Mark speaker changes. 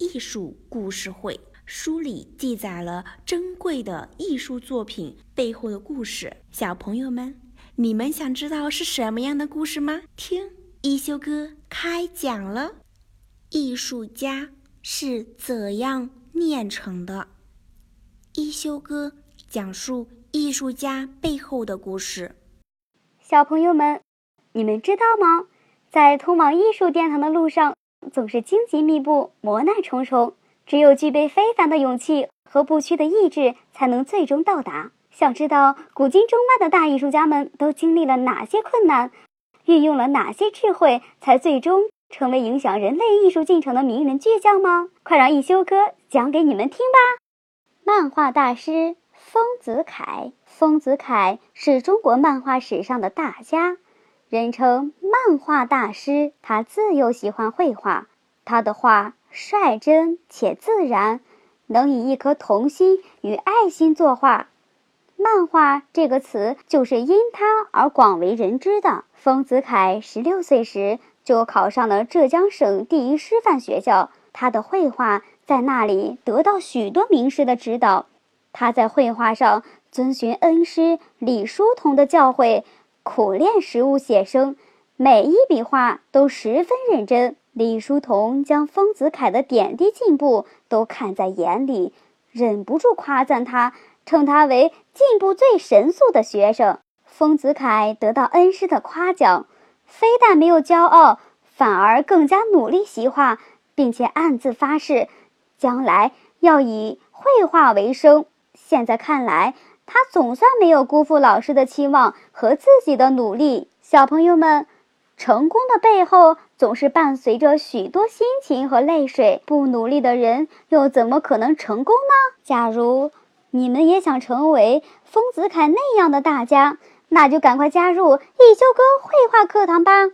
Speaker 1: 艺术故事会》，书里记载了珍贵的艺术作品背后的故事。小朋友们，你们想知道是什么样的故事吗？听一休哥开讲了。艺术家是怎样炼成的？一休哥讲述艺术家背后的故事。
Speaker 2: 小朋友们。你们知道吗？在通往艺术殿堂的路上，总是荆棘密布、磨难重重。只有具备非凡的勇气和不屈的意志，才能最终到达。想知道古今中外的大艺术家们都经历了哪些困难，运用了哪些智慧，才最终成为影响人类艺术进程的名人巨匠吗？快让一休哥讲给你们听吧！漫画大师丰子恺，丰子恺是中国漫画史上的大家。人称漫画大师，他自幼喜欢绘画，他的画率真且自然，能以一颗童心与爱心作画。漫画这个词就是因他而广为人知的。丰子恺十六岁时就考上了浙江省第一师范学校，他的绘画在那里得到许多名师的指导。他在绘画上遵循恩师李叔同的教诲。苦练实物写生，每一笔画都十分认真。李叔同将丰子恺的点滴进步都看在眼里，忍不住夸赞他，称他为进步最神速的学生。丰子恺得到恩师的夸奖，非但没有骄傲，反而更加努力习画，并且暗自发誓，将来要以绘画为生。现在看来。他总算没有辜负老师的期望和自己的努力。小朋友们，成功的背后总是伴随着许多辛勤和泪水。不努力的人又怎么可能成功呢？假如你们也想成为丰子恺那样的大家，那就赶快加入一休哥绘画课堂吧。